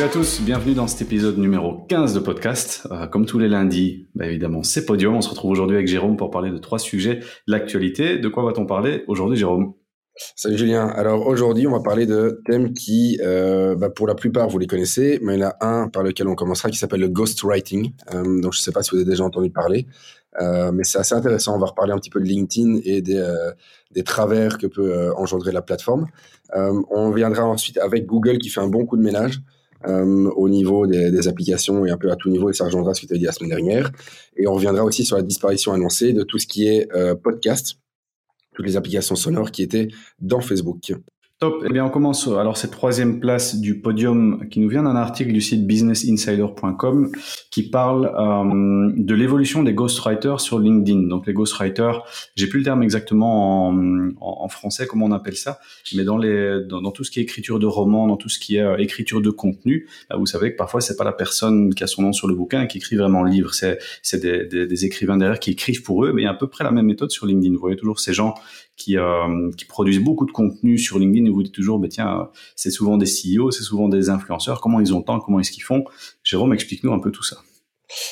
Salut à tous, bienvenue dans cet épisode numéro 15 de podcast. Euh, comme tous les lundis, bah évidemment, c'est Podium. On se retrouve aujourd'hui avec Jérôme pour parler de trois sujets l'actualité. De quoi va-t-on parler aujourd'hui, Jérôme? Salut Julien. Alors aujourd'hui, on va parler de thèmes qui, euh, bah, pour la plupart, vous les connaissez, mais il y en a un par lequel on commencera qui s'appelle le ghostwriting. Euh, donc je ne sais pas si vous avez déjà entendu parler, euh, mais c'est assez intéressant. On va reparler un petit peu de LinkedIn et des, des travers que peut engendrer la plateforme. on viendra ensuite avec Google qui fait un bon coup de ménage. Euh, au niveau des, des, applications et un peu à tout niveau, et ça rejoindra ce que tu as dit la semaine dernière. Et on reviendra aussi sur la disparition annoncée de tout ce qui est euh, podcast, toutes les applications sonores qui étaient dans Facebook. Top. Eh bien, on commence alors cette troisième place du podium qui nous vient d'un article du site businessinsider.com qui parle euh, de l'évolution des ghostwriters sur LinkedIn. Donc, les ghostwriters, j'ai plus le terme exactement en, français, comment on appelle ça, mais dans les dans, tout ce qui est écriture de romans, dans tout ce qui est euh, écriture de contenu, bah, vous savez que parfois c'est pas la personne qui a son nom sur le bouquin qui écrit vraiment le livre, c'est des, des, des, écrivains derrière qui écrivent pour eux, mais à peu près la même méthode sur LinkedIn. Vous voyez toujours ces gens qui, euh, qui produisent beaucoup de contenu sur LinkedIn et vous dites toujours, bah, tiens, c'est souvent des CEO, c'est souvent des influenceurs, comment ils ont le comment est-ce qu'ils font? Jérôme, explique-nous un peu tout ça.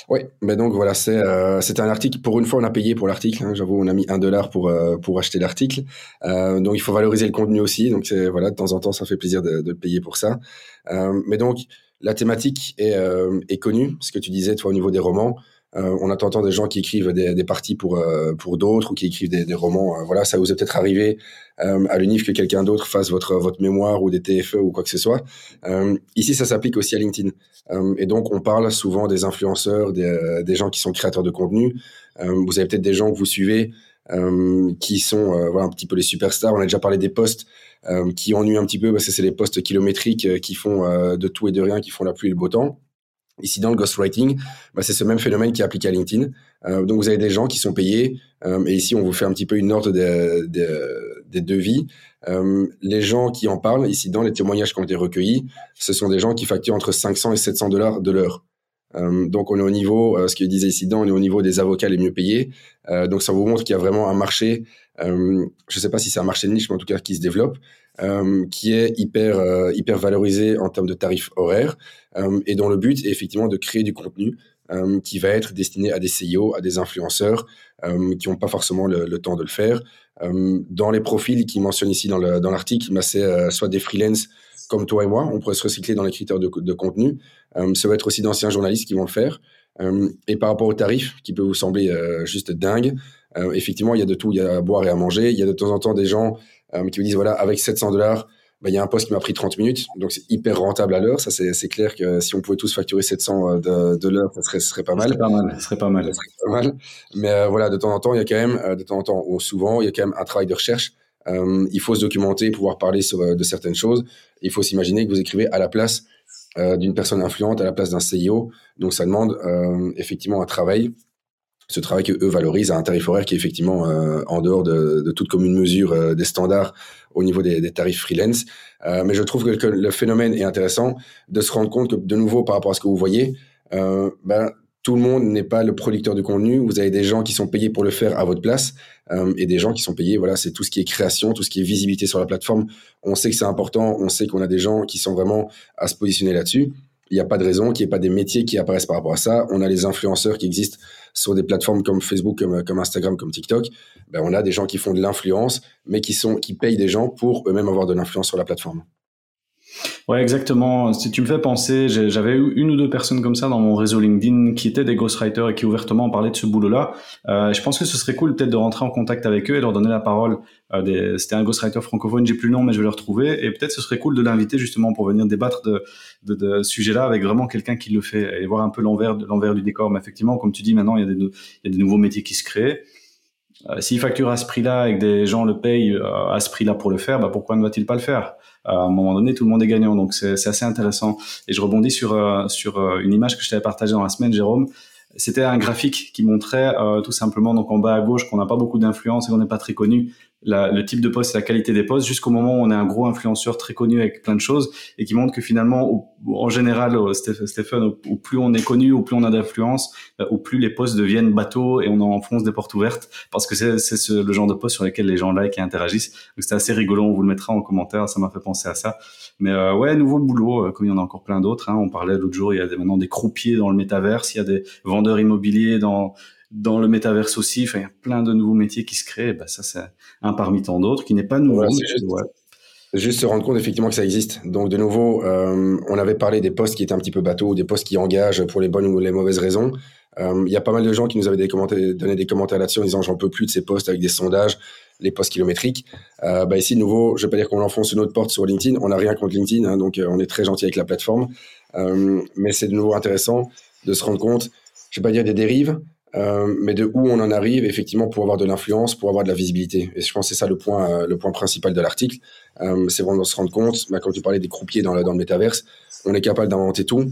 Oui, mais donc voilà, c'est euh, un article. Pour une fois, on a payé pour l'article. Hein, J'avoue, on a mis un dollar pour euh, pour acheter l'article. Euh, donc il faut valoriser le contenu aussi. Donc voilà, de temps en temps, ça fait plaisir de, payer pour ça. Mais donc la thématique est connue. Ce que tu disais, toi, au niveau des romans, euh, on entend des gens qui écrivent des, parties pour euh, pour d'autres ou qui écrivent des, romans. Euh, voilà, ça vous est peut-être arrivé euh, à l'UNIF que quelqu'un d'autre fasse votre votre mémoire ou des TFE ou quoi que ce soit. ici, ça s'applique aussi à LinkedIn. et donc, on parle souvent des influenceurs, des, des gens qui sont créateurs de contenu. vous avez peut-être des gens que vous suivez qui sont voilà un petit peu les superstars. On a déjà parlé des posts qui ennuient un petit peu parce que c'est les postes kilométriques qui font de tout et de rien, qui font la pluie et le beau temps. Ici, dans le ghostwriting, bah, c'est ce même phénomène qui est appliqué à LinkedIn. Euh, donc, vous avez des gens qui sont payés, euh, et ici, on vous fait un petit peu une ordre des, des, des devis. Euh, les gens qui en parlent, ici, dans les témoignages qui ont été recueillis, ce sont des gens qui facturent entre 500 et 700 dollars de l'heure. Euh, donc, on est au niveau, euh, ce qu'il disait ici, dans, on est au niveau des avocats les mieux payés. Euh, donc, ça vous montre qu'il y a vraiment un marché, je ne sais pas si c'est un marché de niche, mais en tout cas qui se développe. Euh, qui est hyper euh, hyper valorisé en termes de tarifs horaires euh, et dont le but est effectivement de créer du contenu qui va être destiné à des CEO, à des influenceurs qui n'ont pas forcément le, temps de le faire. dans les profils qui mentionnent ici dans l'article, bah, c'est soit des freelances comme toi et moi, on pourrait se recycler dans les critères de, de contenu. ça va être aussi d'anciens journalistes qui vont le faire. et par rapport aux tarifs, qui peut vous sembler juste dingue, effectivement, il y a de tout. Il y a à boire et à manger. Il y a de temps en temps des gens euh, qui me disent voilà, avec 700 dollars, bah, il y a un poste qui m'a pris 30 minutes, donc c'est hyper rentable à l'heure. Ça, c'est clair que si on pouvait tous facturer 700 euh, de, de l'heure, ça serait, serait pas mal. Pas mal. Ce serait pas mal. Ça serait pas mal. Mais euh, voilà, de temps en temps, il y a quand même, euh, de temps en temps, ou souvent, il y a quand même un travail de recherche. Euh, il faut se documenter, pouvoir parler sur, de certaines choses. Il faut s'imaginer que vous écrivez à la place d'une personne influente, à la place d'un CEO. Donc, ça demande effectivement un travail ce travail que eux valorisent à un tarif horaire qui est effectivement euh, en dehors de, de, toute commune mesure euh, des standards au niveau des, des tarifs freelance. Euh, mais je trouve que, que, le phénomène est intéressant de se rendre compte que de nouveau par rapport à ce que vous voyez, ben, tout le monde n'est pas le producteur du contenu. Vous avez des gens qui sont payés pour le faire à votre place euh, et des gens qui sont payés. Voilà, c'est tout ce qui est création, tout ce qui est visibilité sur la plateforme. On sait que c'est important. On sait qu'on a des gens qui sont vraiment à se positionner là-dessus il n'y a pas de raison qu'il n'y ait pas des métiers qui apparaissent par rapport à ça. On a les influenceurs qui existent sur des plateformes comme Facebook, comme, Instagram, comme TikTok. Ben, on a des gens qui font de l'influence, mais qui, sont, qui payent des gens pour eux-mêmes avoir de l'influence sur la plateforme. Ouais, exactement. Si tu me fais penser, j'avais eu une ou deux personnes comme ça dans mon réseau LinkedIn qui étaient des ghostwriters et qui ouvertement parlaient de ce boulot-là. Euh, je pense que ce serait cool peut-être de rentrer en contact avec eux et leur donner la parole. Euh, C'était un ghostwriter francophone, j'ai plus le nom, mais je vais le retrouver. Et peut-être ce serait cool de l'inviter justement pour venir débattre de, de, de ce sujet-là avec vraiment quelqu'un qui le fait et voir un peu l'envers l'envers du décor. Mais effectivement, comme tu dis, maintenant il y a des, il y a des nouveaux métiers qui se créent. Euh, S'il facture à ce prix-là et que des gens le payent euh, à ce prix-là pour le faire, bah pourquoi ne va-t-il pas le faire? À un moment donné, tout le monde est gagnant, donc c'est assez intéressant. Et je rebondis sur euh, sur euh, une image que je t'avais partagée dans la semaine, Jérôme. C'était un graphique qui montrait tout simplement donc en bas à gauche qu'on n'a pas beaucoup d'influence et qu'on n'est pas très connu, le type de poste, la qualité des postes, jusqu'au moment où on est un gros influenceur très connu avec plein de choses et qui montre que finalement, en général, Stéphane, au, plus on est connu, au plus on a d'influence, euh, au plus les postes deviennent bateaux et on enfonce des portes ouvertes parce que c'est le genre de poste sur lesquels les gens like et interagissent. Donc c'était assez rigolo, on vous le mettra en commentaire, ça m'a fait penser à ça. Mais euh, ouais, nouveau boulot, euh, comme il y en a encore plein d'autres. Hein. On parlait l'autre jour, il y a maintenant des croupiers dans le métaverse, il y a des vendeurs immobiliers dans dans le métaverse aussi. Enfin, il y a plein de nouveaux métiers qui se créent. Bah, ça, c'est un parmi tant d'autres qui n'est pas nouveau. juste, se rendre compte effectivement que ça existe. Donc, de nouveau, euh, on avait parlé des postes qui étaient un petit peu bateaux, des postes qui engagent pour les bonnes ou les mauvaises raisons. Euh, il y a pas mal de gens qui nous avaient des donné des commentaires là-dessus en disant j'en peux plus de ces postes avec des sondages, les postes kilométriques. Euh, bah ici, de nouveau, je vais pas dire qu'on enfonce une autre porte sur LinkedIn. On n'a rien contre LinkedIn, hein, donc on est très gentil avec la plateforme. mais c'est de nouveau intéressant de se rendre compte, je vais pas dire des dérives, euh, mais de où on en arrive effectivement pour avoir de l'influence, pour avoir de la visibilité. Et je pense que c'est ça le point, euh, le point principal de l'article. Euh, c'est vraiment de se rendre compte, bah, quand tu parlais des croupiers dans le, dans le métaverse, on est capable d'inventer tout.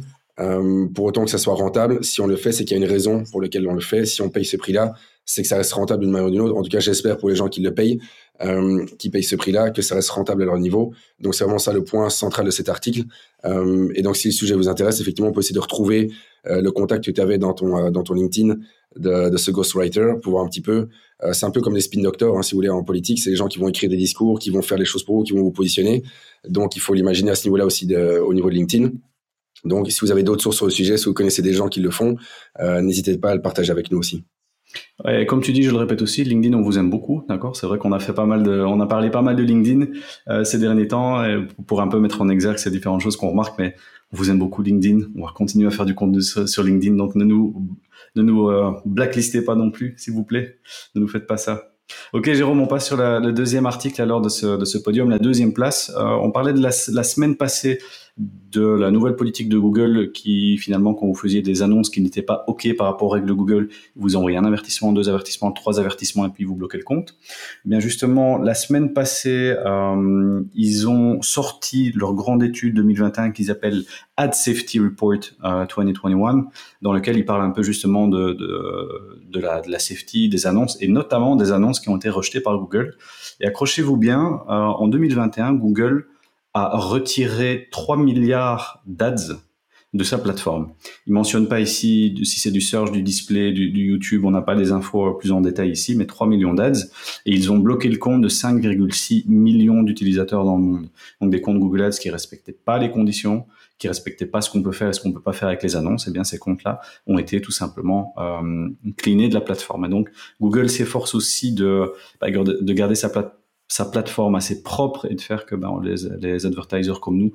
Pour autant que ça soit rentable, si on le fait, c'est qu'il y a une raison pour laquelle on le fait. Si on paye ce prix-là, c'est que ça reste rentable d'une manière ou d'une autre. En tout cas, j'espère pour les gens qui le payent, qui payent ce prix-là, que ça reste rentable à leur niveau. Donc c'est vraiment ça le point central de cet article. Et donc si le sujet vous intéresse, effectivement, on peut essayer de retrouver le contact que tu avais dans ton, dans ton LinkedIn de, de ce ghostwriter pour voir un petit peu. Euh, c'est un peu comme les spin doctors, hein, si vous voulez, en politique. C'est les gens qui vont écrire des discours, qui vont faire les choses pour vous, qui vont vous positionner. Donc il faut l'imaginer à ce niveau-là aussi de, au niveau de LinkedIn. Donc si vous avez d'autres sources sur le sujet, si vous connaissez des gens qui le font, n'hésitez pas à le partager avec nous aussi. Ouais, comme tu dis, je le répète aussi, LinkedIn, on vous aime beaucoup, d'accord? C'est vrai qu'on a fait pas mal de, on a parlé pas mal de LinkedIn euh, ces derniers temps pour un peu mettre en exergue ces différentes choses qu'on remarque, mais on vous aime beaucoup LinkedIn. On va continuer à faire du contenu sur, LinkedIn, donc ne nous ne nous euh, blacklistez pas non plus, s'il vous plaît. Ne nous faites pas ça. Ok, Jérôme, on passe sur le deuxième article alors de ce, podium, la deuxième place. Euh, on parlait de la semaine passée de la nouvelle politique de Google qui finalement quand vous faisiez des annonces qui n'étaient pas OK par rapport aux règles de Google, vous envoyez un avertissement, deux avertissements, trois avertissements et puis vous bloquez le compte. Eh bien justement, la semaine passée, euh, ils ont sorti leur grande étude 2021 qu'ils appellent Ad Safety Report 2021, euh, dans lequel ils parlent un peu justement de, de, de, la, de la safety des annonces et notamment des annonces qui ont été rejetées par Google. Et accrochez-vous bien, euh, en 2021, Google a retiré 3 milliards d'ads de sa plateforme. Il mentionne pas ici si c'est du search, du display, du, YouTube, on n'a pas des infos plus en détail ici, mais 3 millions d'ads et ils ont bloqué le compte de 5,6 millions d'utilisateurs dans le monde. Donc des comptes Google Ads qui respectaient pas les conditions, qui respectaient pas ce qu'on peut faire et ce qu'on peut pas faire avec les annonces, et eh bien ces comptes-là ont été tout simplement euh, de la plateforme. Et donc Google s'efforce aussi de, bah, de garder sa plateforme sa plateforme assez propre et de faire que ben, les, les advertisers comme nous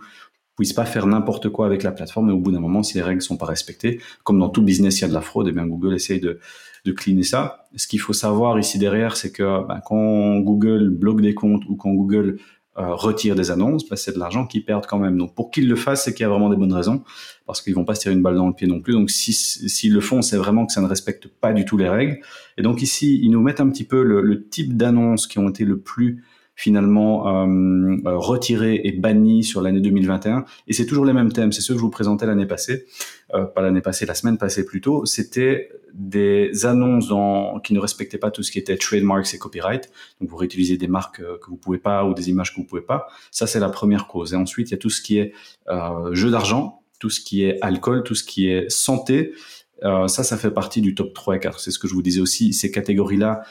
puissent pas faire n'importe quoi avec la plateforme. Et au bout d'un moment si les règles sont pas respectées comme dans tout business il y a de la fraude et bien Google essaye de de cleaner ça. Ce qu'il faut savoir ici derrière c'est que ben, quand Google bloque des comptes ou quand Google euh, retire des annonces, bah, c'est de l'argent qu'ils perdent quand même. Donc pour qu'ils le fassent, c'est qu'il y a vraiment des bonnes raisons, parce qu'ils vont pas se tirer une balle dans le pied non plus. Donc s'ils si, le font, c'est vraiment que ça ne respecte pas du tout les règles. Et donc ici, ils nous mettent un petit peu le, le type d'annonces qui ont été le plus finalement euh, euh, retirés et bannis sur l'année 2021. Et c'est toujours les mêmes thèmes. C'est ceux que je vous présentais l'année passée, euh, pas l'année passée, la semaine passée plutôt. C'était des annonces dans, qui ne respectaient pas tout ce qui était trademarks et copyright. Donc vous réutilisez des marques euh, que vous pouvez pas ou des images que vous pouvez pas. Ça c'est la première cause. Et ensuite il y a tout ce qui est euh, jeu d'argent, tout ce qui est alcool, tout ce qui est santé. Euh, ça, ça fait partie du top 3 et 4. C'est ce que je vous disais aussi. Ces catégories-là,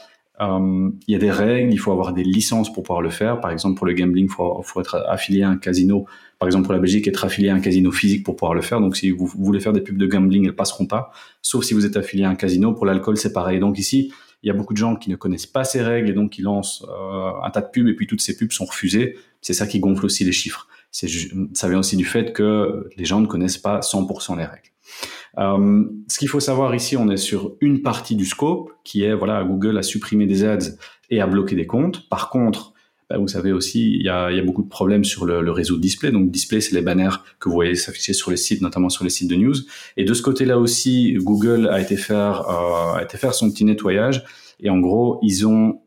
euh, il y a des règles, il faut avoir des licences pour pouvoir le faire. Par exemple, pour le gambling, il faut, être affilié à un casino. Par exemple, pour la Belgique, être affilié à un casino physique pour pouvoir le faire. Donc, si vous, voulez faire des pubs de gambling, elles passeront pas. Sauf si vous êtes affilié à un casino. Pour l'alcool, c'est pareil. Donc ici, il y a beaucoup de gens qui ne connaissent pas ces règles et donc qui lancent euh, un tas de pubs et puis toutes ces pubs sont refusées. C'est ça qui gonfle aussi les chiffres. Ça vient aussi du fait que les gens ne connaissent pas 100% les règles. Euh, ce qu'il faut savoir ici, on est sur une partie du scope qui est voilà, Google a supprimé des ads et a bloqué des comptes. Par contre, bah, vous savez aussi, il y a, y a beaucoup de problèmes sur le, le réseau display. Donc display, c'est les banners que vous voyez s'afficher sur les sites, notamment sur les sites de news. Et de ce côté-là aussi, Google a été faire euh, a été faire son petit nettoyage. Et en gros, ils ont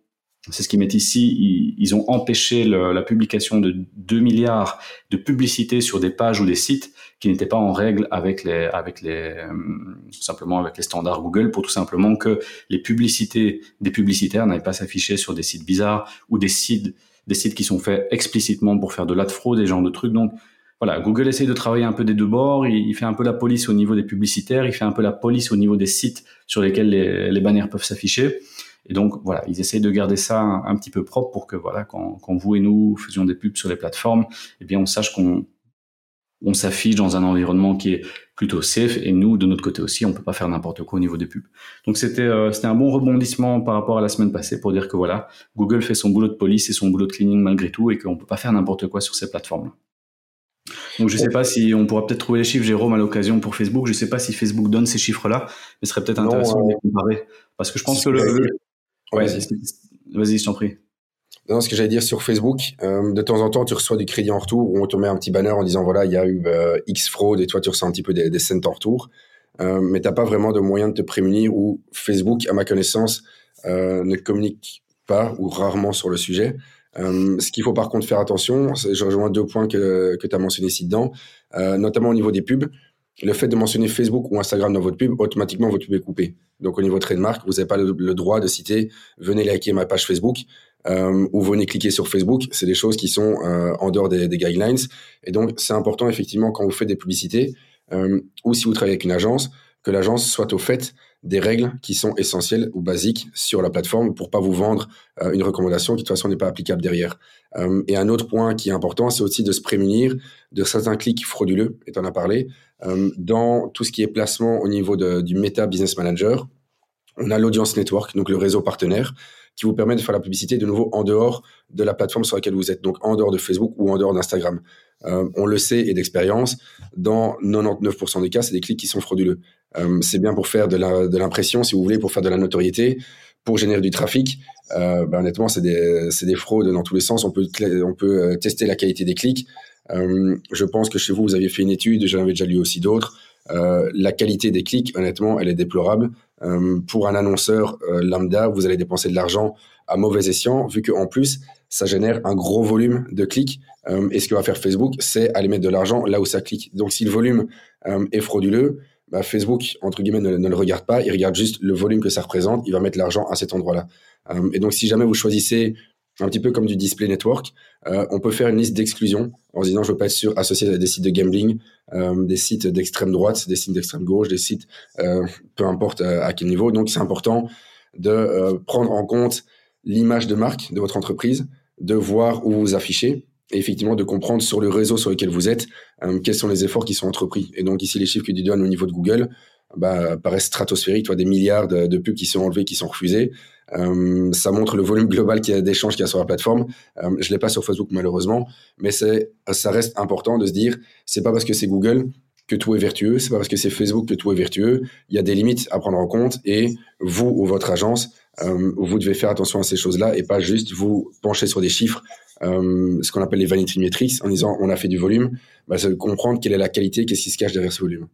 c'est ce qu'ils mettent ici, ils, ont empêché la publication de 2 milliards de publicités sur des pages ou des sites qui n'étaient pas en règle avec les, avec les, euh, simplement avec les standards Google pour tout simplement que les publicités des publicitaires n'aillent pas s'afficher sur des sites bizarres ou des sites, des sites qui sont faits explicitement pour faire de la fraude, des genres de trucs. Donc, voilà, Google essaye de travailler un peu des deux bords. Il, fait un peu la police au niveau des publicitaires, il fait un peu la police au niveau des sites sur lesquels les, les bannières peuvent s'afficher. Et donc voilà, ils essayent de garder ça un, petit peu propre pour que voilà, quand, quand, vous et nous faisions des pubs sur les plateformes, eh bien on sache qu'on on s'affiche dans un environnement qui est plutôt safe et nous de notre côté aussi on peut pas faire n'importe quoi au niveau des pubs. Donc c'était euh, c'était un bon rebondissement par rapport à la semaine passée pour dire que voilà Google fait son boulot de police et son boulot de cleaning malgré tout et qu'on peut pas faire n'importe quoi sur ces plateformes. -là. Donc je sais pas si on pourra peut-être trouver les chiffres Jérôme à l'occasion pour Facebook. Je sais pas si Facebook donne ces chiffres là, mais ce serait peut-être intéressant de les comparer parce que je pense que le, Vas-y, je t'en prie. Non, ce que j'allais dire sur Facebook, euh, de temps en temps, tu reçois du crédit en retour où on te met un petit banner en disant voilà, il y a eu euh, X fraude et toi, tu reçois un petit peu des, des cents en retour. Euh, mais tu n'as pas vraiment de moyen de te prémunir ou Facebook, à ma connaissance, ne communique pas ou rarement sur le sujet. ce qu'il faut par contre faire attention, je rejoins deux points que, que tu as mentionnés ici dedans, notamment au niveau des pubs le fait de mentionner Facebook ou Instagram dans votre pub, automatiquement votre pub est coupée. Donc au niveau trademark, vous n'avez pas le, droit de citer venez liker ma page Facebook euh, ou venez cliquer sur Facebook. C'est des choses qui sont euh, en dehors des, guidelines. Et donc c'est important effectivement quand vous faites des publicités euh, ou si vous travaillez avec une agence, que l'agence soit au fait des règles qui sont essentielles ou basiques sur la plateforme pour pas vous vendre une recommandation qui de toute façon n'est pas applicable derrière. et un autre point qui est important, c'est aussi de se prémunir de certains clics frauduleux, et tu en as parlé. Euh, dans tout ce qui est placement au niveau de, du Meta Business Manager, on a l'audience network, donc le réseau partenaire, qui vous permet de faire la publicité de nouveau en dehors de la plateforme sur laquelle vous êtes, donc en dehors de Facebook ou en dehors d'Instagram. Euh, on le sait et d'expérience, dans 99% des cas, c'est des clics qui sont frauduleux. Euh, c'est bien pour faire de l'impression, si vous voulez, pour faire de la notoriété, pour générer du trafic. Euh, ben, honnêtement, c'est des, des, fraudes dans tous les sens. On peut, on peut tester la qualité des clics. Je pense que chez vous, vous aviez fait une étude, j'en avais déjà lu aussi d'autres. Euh, la qualité des clics, honnêtement, elle est déplorable. Euh, pour un annonceur lambda, vous allez dépenser de l'argent à mauvais escient, vu qu'en plus, ça génère un gros volume de clics. et ce que va faire Facebook, c'est aller mettre de l'argent là où ça clique. Donc, si le volume est frauduleux, bah, Facebook, entre guillemets, ne, ne, le regarde pas, il regarde juste le volume que ça représente, il va mettre l'argent à cet endroit-là. et donc, si jamais vous choisissez un petit peu comme du display network. Euh, on peut faire une liste d'exclusion en se disant je veux pas être associé à des sites de gambling, euh, des sites d'extrême droite, des sites d'extrême gauche, des sites euh, peu importe à quel niveau. Donc c'est important de prendre en compte l'image de marque de votre entreprise, de voir où vous affichez et effectivement de comprendre sur le réseau sur lequel vous êtes quels sont les efforts qui sont entrepris. Et donc ici les chiffres que tu donnes au niveau de Google bah, paraissent stratosphériques, des milliards de pubs qui sont enlevés, qui sont refusés. Euh, ça montre le volume global d'échanges qu'il y a sur la plateforme. Euh, je l'ai pas sur Facebook malheureusement, mais c'est, ça reste important de se dire, c'est pas parce que c'est Google que tout est vertueux, c'est pas parce que c'est Facebook que tout est vertueux. Il y a des limites à prendre en compte et vous ou votre agence, euh, vous devez faire attention à ces choses-là et pas juste vous pencher sur des chiffres, euh, ce qu'on appelle les vanity metrics, en disant on a fait du volume. Bah, c'est de comprendre quelle est la qualité, qu'est-ce qui se cache derrière ce volume.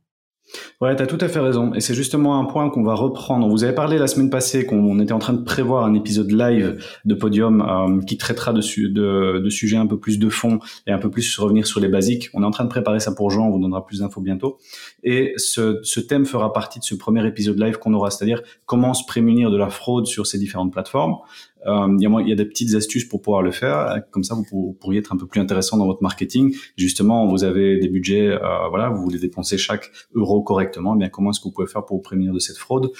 Ouais, tu as tout à fait raison. Et c'est justement un point qu'on va reprendre. Vous avait parlé la semaine passée qu'on était en train de prévoir un épisode live de Podium euh, qui traitera de, de, de, sujets un peu plus de fond et un peu plus revenir sur les basiques. On est en train de préparer ça pour Jean, on vous donnera plus d'infos bientôt. Et ce, ce thème fera partie de ce premier épisode live qu'on aura, c'est-à-dire comment se prémunir de la fraude sur ces différentes plateformes. Euh, il, y y a des petites astuces pour pouvoir le faire. Comme ça, vous pourriez être un peu plus intéressant dans votre marketing. Justement, vous avez des budgets, euh, voilà, vous voulez dépenser chaque euro correctement. Eh bien, comment est-ce que vous pouvez faire pour vous prévenir de cette fraude?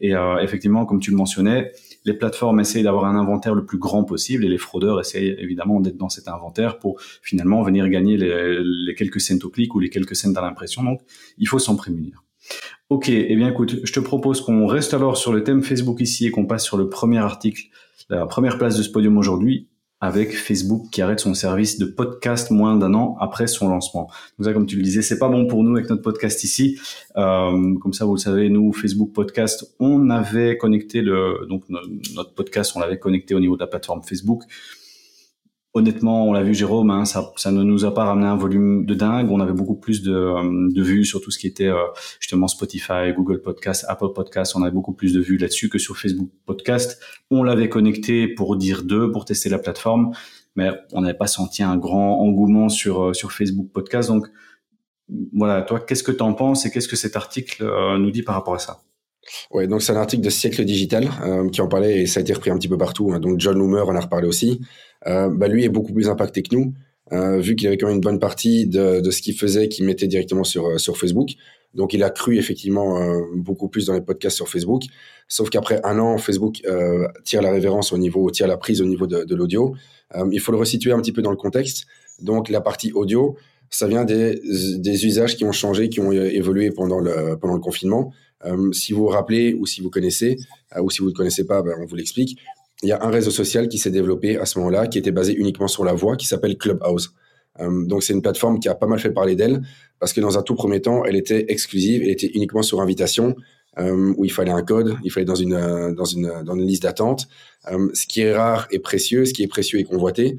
Et euh, effectivement, comme tu le mentionnais, les plateformes essayent d'avoir un inventaire le plus grand possible et les fraudeurs essayent évidemment d'être dans cet inventaire pour finalement venir gagner les, les quelques cents au clic ou les quelques cents à l'impression. Donc, il faut s'en prémunir. Ok, eh bien écoute, je te propose qu'on reste alors sur le thème Facebook ici et qu'on passe sur le premier article la première place de ce podium aujourd'hui avec Facebook qui arrête son service de podcast moins d'un an après son lancement. Donc ça, comme tu le disais, c'est pas bon pour nous avec notre podcast ici. Euh, comme ça, vous le savez, nous Facebook Podcast, on avait connecté le donc notre podcast, on l'avait connecté au niveau de la plateforme Facebook. Honnêtement, on l'a vu Jérôme, hein, ça, ça ne nous a pas ramené un volume de dingue. On avait beaucoup plus de, euh, de vues sur tout ce qui était euh, justement Spotify, Google Podcast, Apple Podcast. On avait beaucoup plus de vues là-dessus que sur Facebook Podcast. On l'avait connecté pour dire deux, pour tester la plateforme, mais on n'avait pas senti un grand engouement sur euh, sur Facebook Podcast. Donc voilà, toi, qu'est-ce que tu en penses et qu'est-ce que cet article nous dit par rapport à ça? Ouais, donc c'est un article de Siècle Digital qui en parlait et ça a été repris un petit peu partout. Hein. Donc John Loomer en a reparlé aussi. Euh, bah, lui est beaucoup plus impacté que nous, euh, vu qu'il avait quand même une bonne partie de, ce qu'il faisait qu'il mettait directement sur, euh, sur Facebook. Donc il a cru effectivement beaucoup plus dans les podcasts sur Facebook. Sauf qu'après un an, Facebook tire la révérence au niveau, tire la prise au niveau de, l'audio. il faut le resituer un petit peu dans le contexte. Donc la partie audio, ça vient des, usages qui ont changé, qui ont évolué pendant le, pendant le confinement. si vous vous rappelez ou si vous connaissez, ou si vous ne connaissez pas, ben, on vous l'explique il y a un réseau social qui s'est développé à ce moment-là, qui était basé uniquement sur la voix, qui s'appelle Clubhouse. Euh, donc c'est une plateforme qui a pas mal fait parler d'elle, parce que dans un tout premier temps, elle était exclusive, elle était uniquement sur invitation, euh, où il fallait un code, il fallait dans une euh, dans une dans une liste d'attente. Ce qui est rare est précieux, ce qui est précieux est convoité.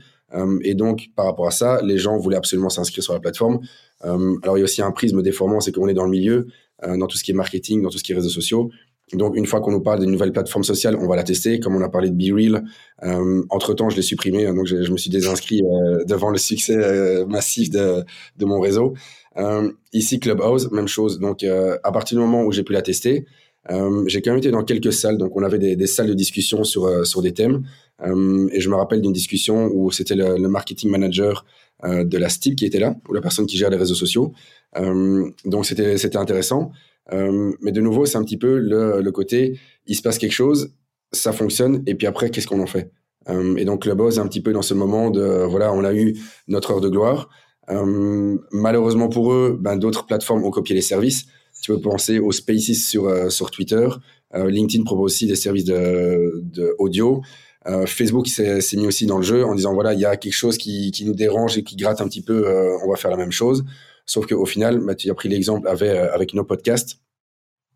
Et donc par rapport à ça, les gens voulaient absolument s'inscrire sur la plateforme. alors il y a aussi un prisme déformant, c'est qu'on est dans le milieu, dans tout ce qui est marketing, dans tout ce qui est réseaux sociaux. Donc, une fois qu'on nous parle d'une nouvelle plateforme sociale, on va la tester. Comme on a parlé de BeReal, euh, entre-temps, je l'ai supprimé. Hein, donc, je, me suis désinscrit euh, devant le succès euh, massif de, de, mon réseau. Euh, ici, Clubhouse, même chose. Donc, à partir du moment où j'ai pu la tester, j'ai quand même été dans quelques salles. Donc, on avait des, des salles de discussion sur, sur des thèmes. et je me rappelle d'une discussion où c'était le, le, marketing manager de la STIP qui était là, ou la personne qui gère les réseaux sociaux. donc, c'était intéressant. Euh, mais de nouveau, c'est un petit peu le, le, côté, il se passe quelque chose, ça fonctionne, et puis après, qu'est-ce qu'on en fait? Euh, Et donc, le boss est un petit peu dans ce moment de, voilà, on a eu notre heure de gloire. Euh, malheureusement pour eux, ben, d'autres plateformes ont copié les services. Tu peux penser aux Spaces sur, sur Twitter. LinkedIn propose aussi des services de, de audio. Facebook s'est mis aussi dans le jeu en disant voilà il y a quelque chose qui, qui nous dérange et qui gratte un petit peu, on va faire la même chose. Sauf qu'au final, bah, tu as pris l'exemple avec, euh, avec nos podcasts.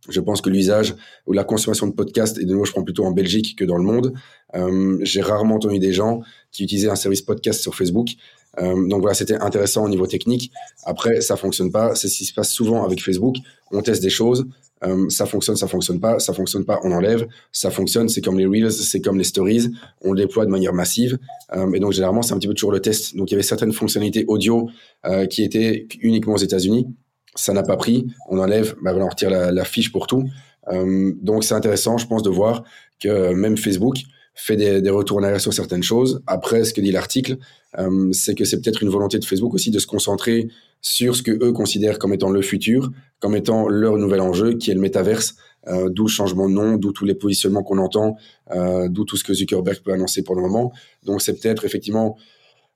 Je pense que l'usage ou la consommation de podcasts, et de nouveau, je prends plutôt en Belgique que dans le monde, euh, j'ai rarement entendu des gens qui utilisaient un service podcast sur Facebook. Euh, donc voilà, c'était intéressant au niveau technique. Après, ça fonctionne pas. C'est ce qui se passe souvent avec Facebook. On teste des choses, euh, ça fonctionne, ça fonctionne pas, ça fonctionne pas, on enlève, ça fonctionne, c'est comme les Reels, c'est comme les Stories, on le déploie de manière massive. Euh, et donc généralement, c'est un petit peu toujours le test. Donc il y avait certaines fonctionnalités audio euh, qui étaient uniquement aux États-Unis, ça n'a pas pris, on enlève, bah on retire la, fiche pour tout. Donc c'est intéressant, je pense, de voir que même Facebook fait des, des, retours en arrière sur certaines choses. Après, ce que dit l'article, euh, c'est que c'est peut-être une volonté de Facebook aussi de se concentrer sur ce que eux considèrent comme étant le futur, comme étant leur nouvel enjeu, qui est le métaverse, euh, d'où le changement de nom, d'où tous les positionnements qu'on entend, euh, d'où tout ce que Zuckerberg peut annoncer pour le moment. Donc c'est peut-être effectivement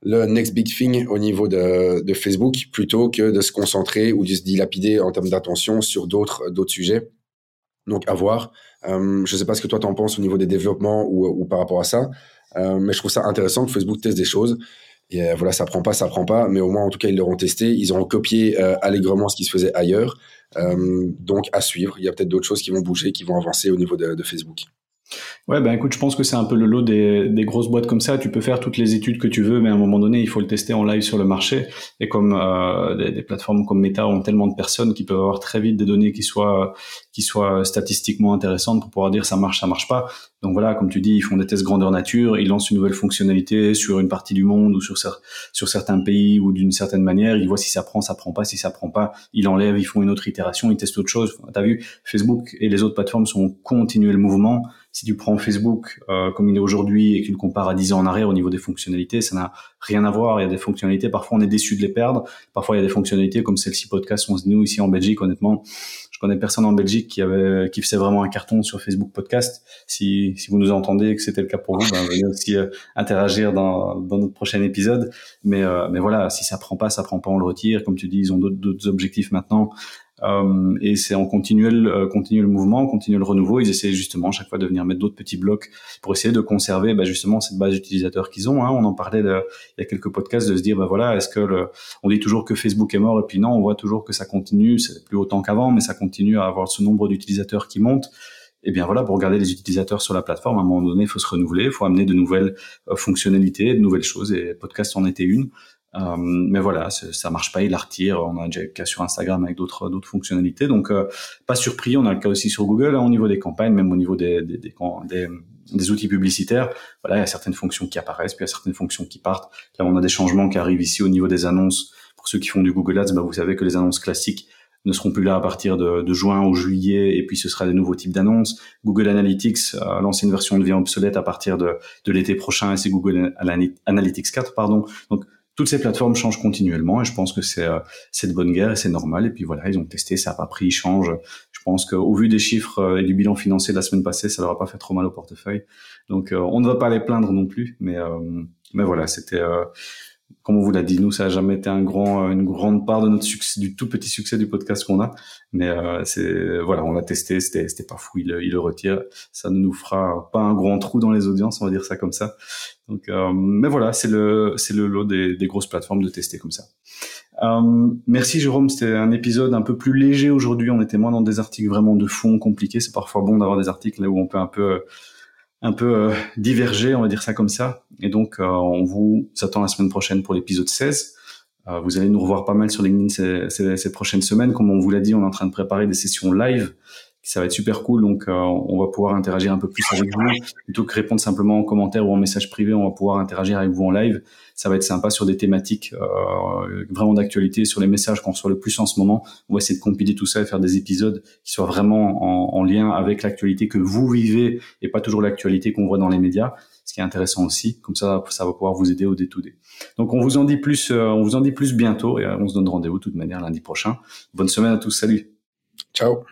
le next big thing au niveau de, de, Facebook, plutôt que de se concentrer ou de se dilapider en termes d'attention sur d'autres d'autres sujets. Donc à voir. Euh, je ne sais pas ce que toi t'en penses au niveau des développements ou, ou par rapport à ça, euh, mais je trouve ça intéressant que Facebook teste des choses. Et euh, voilà, ça prend pas, ça prend pas, mais au moins en tout cas ils l'auront testé, ils auront copié euh, allègrement ce qui se faisait ailleurs. Euh, donc à suivre, il y a peut-être d'autres choses qui vont bouger, qui vont avancer au niveau de Facebook. Ouais, ben écoute, je pense que c'est un peu le lot des, des, grosses boîtes comme ça. Tu peux faire toutes les études que tu veux, mais à un moment donné, il faut le tester en live sur le marché. Et comme euh, des, des, plateformes comme Meta ont tellement de personnes qui peuvent avoir très vite des données qui soient qui soient statistiquement intéressantes pour pouvoir dire ça marche, ça marche pas. Donc voilà, comme tu dis, ils font des tests grandeur nature, ils lancent une nouvelle fonctionnalité sur une partie du monde ou sur sur certains pays ou d'une certaine manière. Ils voient si ça prend, ça prend pas. Si ça prend pas, ils enlèvent, ils font une autre itération, ils testent autre chose. T'as vu, Facebook et les autres plateformes sont continué le mouvement si tu prends Facebook euh, comme il est aujourd'hui et que tu le compares à 10 ans en arrière au niveau des fonctionnalités, ça n'a rien à voir. Il y a des fonctionnalités, parfois on est déçu de les perdre. Parfois il y a des fonctionnalités comme celle-ci podcast. On se dit nous ici en Belgique, honnêtement, je connais personne en Belgique qui avait qui faisait vraiment un carton sur Facebook Podcast. Si, si vous nous entendez et que c'était le cas pour vous, ben, venez aussi euh, interagir dans, dans notre prochain épisode. Mais euh, mais voilà, si ça prend pas, ça prend pas, on le retire. Comme tu dis, ils ont d'autres objectifs maintenant. Euh, et c'est en continuel, euh, continuel mouvement, continuel renouveau. Ils essaient justement chaque fois de venir mettre d'autres petits blocs pour essayer de conserver bah, justement cette base d'utilisateurs qu'ils ont. Hein. On en parlait de, il y a quelques podcasts de se dire bah voilà, est-ce que le, on dit toujours que Facebook est mort et puis non, on voit toujours que ça continue, c'est plus autant qu'avant, mais ça continue à avoir ce nombre d'utilisateurs qui monte. Et bien voilà, pour garder les utilisateurs sur la plateforme, à un moment donné, il faut se renouveler, il faut amener de nouvelles fonctionnalités, de nouvelles choses. Et podcast en était une. Euh, mais voilà, ça marche pas, il la retire. On a déjà le cas sur Instagram avec d'autres d'autres fonctionnalités. Donc euh, pas surpris, on a le cas aussi sur Google hein, au niveau des campagnes, même au niveau des des, des, des, outils publicitaires. Voilà, il y a certaines fonctions qui apparaissent, puis il y a certaines fonctions qui partent. Là, on a des changements qui arrivent ici au niveau des annonces. Pour ceux qui font du Google Ads, bah, vous savez que les annonces classiques ne seront plus là à partir de, de, juin ou juillet, et puis ce sera des nouveaux types d'annonces. Google Analytics, euh, l'ancienne version devient obsolète à partir de, de l'été prochain, et c'est Google Analytics 4, pardon. Donc toutes ces plateformes changent continuellement et je pense que c'est euh, c'est de bonne guerre et c'est normal. Et puis voilà, ils ont testé, ça a pas pris, ils changent. Je pense qu'au vu des chiffres euh, et du bilan financier de la semaine passée, ça leur a pas fait trop mal au portefeuille. Donc euh, on ne va pas les plaindre non plus, mais mais voilà, c'était comme on vous l'a dit, nous, ça a jamais été un grand, une grande part de notre succès, du tout petit succès du podcast qu'on a. Mais euh, c'est voilà, on l'a testé, c'était c'était pas fou, il, il, le retire. Ça ne nous fera pas un grand trou dans les audiences, on va dire ça comme ça. Donc, euh, mais voilà, c'est le c'est le lot des, des, grosses plateformes de tester comme ça. Euh, merci Jérôme, c'était un épisode un peu plus léger aujourd'hui. On était moins dans des articles vraiment de fond compliqués. C'est parfois bon d'avoir des articles là où on peut un peu un peu euh, divergé, on va dire ça comme ça. Et donc, euh, on vous attend la semaine prochaine pour l'épisode 16. Euh, vous allez nous revoir pas mal sur LinkedIn ces, ces, ces, prochaines semaines. Comme on vous l'a dit, on est en train de préparer des sessions live ça va être super cool. Donc, euh, on va pouvoir interagir un peu plus avec vous plutôt que répondre simplement en commentaire ou en message privé. On va pouvoir interagir avec vous en live. Ça va être sympa sur des thématiques euh, vraiment d'actualité, sur les messages qu'on reçoit le plus en ce moment. On va essayer de compiler tout ça et faire des épisodes qui soient vraiment en, en lien avec l'actualité que vous vivez et pas toujours l'actualité qu'on voit dans les médias. Ce qui est intéressant aussi, comme ça, ça va pouvoir vous aider au day to day. Donc, on vous en dit plus, euh, on vous en dit plus bientôt et on se donne rendez-vous de toute manière lundi prochain. Bonne semaine à tous. Salut. Ciao.